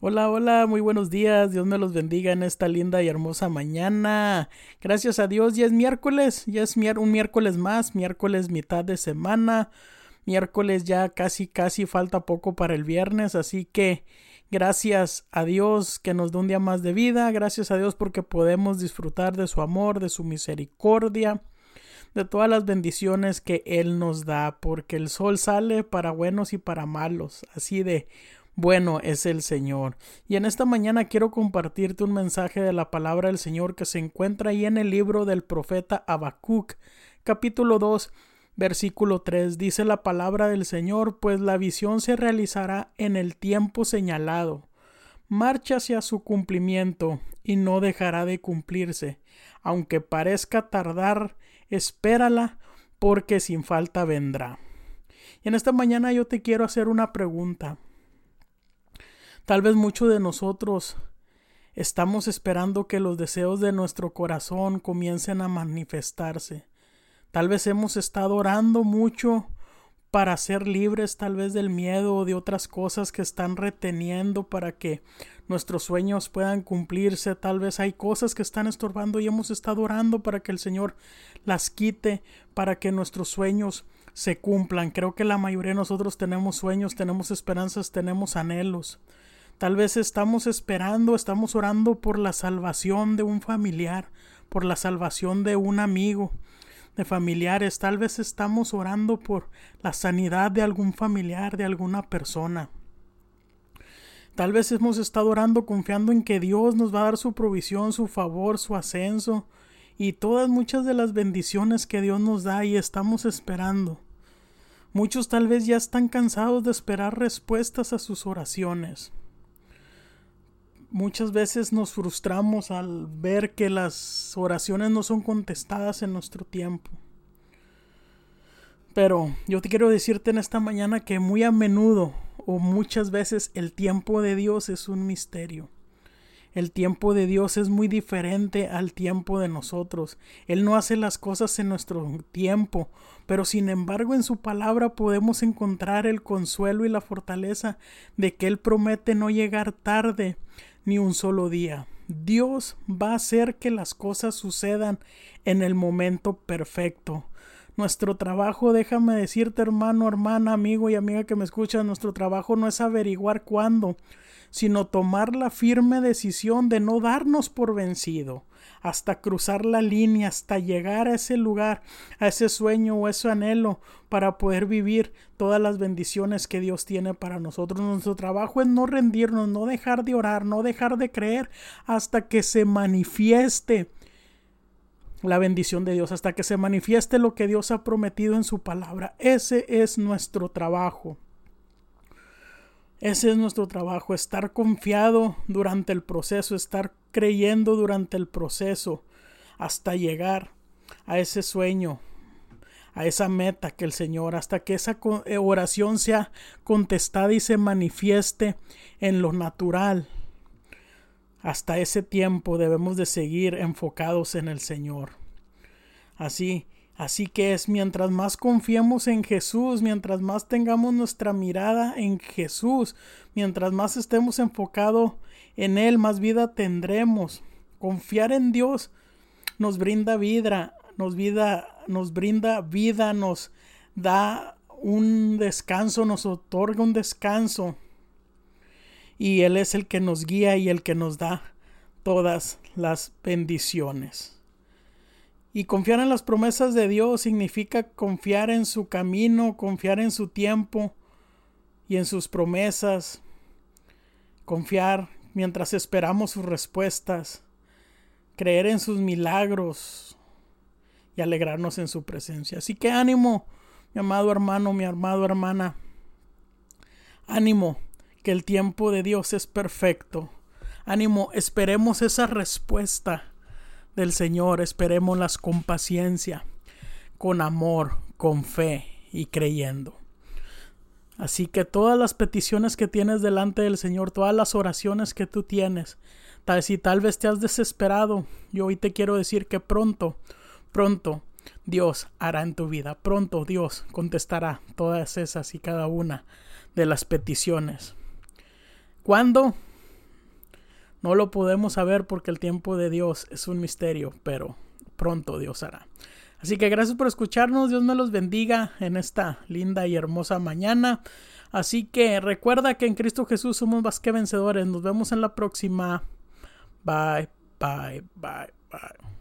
Hola, hola, muy buenos días. Dios me los bendiga en esta linda y hermosa mañana. Gracias a Dios, ya es miércoles, ya es un miércoles más, miércoles mitad de semana. Miércoles ya casi, casi falta poco para el viernes, así que gracias a Dios que nos da un día más de vida. Gracias a Dios porque podemos disfrutar de su amor, de su misericordia de todas las bendiciones que Él nos da, porque el sol sale para buenos y para malos, así de bueno es el Señor. Y en esta mañana quiero compartirte un mensaje de la palabra del Señor que se encuentra ahí en el libro del profeta Habacuc, capítulo 2, versículo 3. Dice la palabra del Señor, pues la visión se realizará en el tiempo señalado. Marcha hacia su cumplimiento y no dejará de cumplirse. Aunque parezca tardar, espérala, porque sin falta vendrá. Y en esta mañana yo te quiero hacer una pregunta. Tal vez muchos de nosotros estamos esperando que los deseos de nuestro corazón comiencen a manifestarse. Tal vez hemos estado orando mucho para ser libres tal vez del miedo o de otras cosas que están reteniendo para que nuestros sueños puedan cumplirse. Tal vez hay cosas que están estorbando y hemos estado orando para que el Señor las quite, para que nuestros sueños se cumplan. Creo que la mayoría de nosotros tenemos sueños, tenemos esperanzas, tenemos anhelos. Tal vez estamos esperando, estamos orando por la salvación de un familiar, por la salvación de un amigo, de familiares. Tal vez estamos orando por la sanidad de algún familiar, de alguna persona. Tal vez hemos estado orando confiando en que Dios nos va a dar su provisión, su favor, su ascenso y todas muchas de las bendiciones que Dios nos da y estamos esperando. Muchos tal vez ya están cansados de esperar respuestas a sus oraciones. Muchas veces nos frustramos al ver que las oraciones no son contestadas en nuestro tiempo. Pero yo te quiero decirte en esta mañana que muy a menudo o muchas veces el tiempo de Dios es un misterio. El tiempo de Dios es muy diferente al tiempo de nosotros. Él no hace las cosas en nuestro tiempo, pero sin embargo en su palabra podemos encontrar el consuelo y la fortaleza de que Él promete no llegar tarde ni un solo día. Dios va a hacer que las cosas sucedan en el momento perfecto. Nuestro trabajo, déjame decirte hermano, hermana, amigo y amiga que me escucha, nuestro trabajo no es averiguar cuándo, sino tomar la firme decisión de no darnos por vencido hasta cruzar la línea, hasta llegar a ese lugar, a ese sueño o ese anhelo para poder vivir todas las bendiciones que Dios tiene para nosotros. Nuestro trabajo es no rendirnos, no dejar de orar, no dejar de creer hasta que se manifieste la bendición de Dios, hasta que se manifieste lo que Dios ha prometido en su palabra. Ese es nuestro trabajo. Ese es nuestro trabajo, estar confiado durante el proceso, estar creyendo durante el proceso hasta llegar a ese sueño, a esa meta que el Señor, hasta que esa eh, oración sea contestada y se manifieste en lo natural. Hasta ese tiempo debemos de seguir enfocados en el Señor. Así, Así que es mientras más confiemos en Jesús, mientras más tengamos nuestra mirada en Jesús, mientras más estemos enfocados en Él, más vida tendremos. Confiar en Dios nos brinda vida, nos vida, nos brinda vida, nos da un descanso, nos otorga un descanso. Y Él es el que nos guía y el que nos da todas las bendiciones. Y confiar en las promesas de Dios significa confiar en su camino, confiar en su tiempo y en sus promesas. Confiar mientras esperamos sus respuestas. Creer en sus milagros y alegrarnos en su presencia. Así que ánimo, mi amado hermano, mi amado hermana. Ánimo, que el tiempo de Dios es perfecto. Ánimo, esperemos esa respuesta del Señor, esperémoslas con paciencia, con amor, con fe y creyendo. Así que todas las peticiones que tienes delante del Señor, todas las oraciones que tú tienes, tal si tal vez te has desesperado, yo hoy te quiero decir que pronto, pronto Dios hará en tu vida, pronto Dios contestará todas esas y cada una de las peticiones. ¿Cuándo? No lo podemos saber porque el tiempo de Dios es un misterio, pero pronto Dios hará. Así que gracias por escucharnos, Dios me los bendiga en esta linda y hermosa mañana. Así que recuerda que en Cristo Jesús somos más que vencedores. Nos vemos en la próxima. Bye, bye, bye, bye.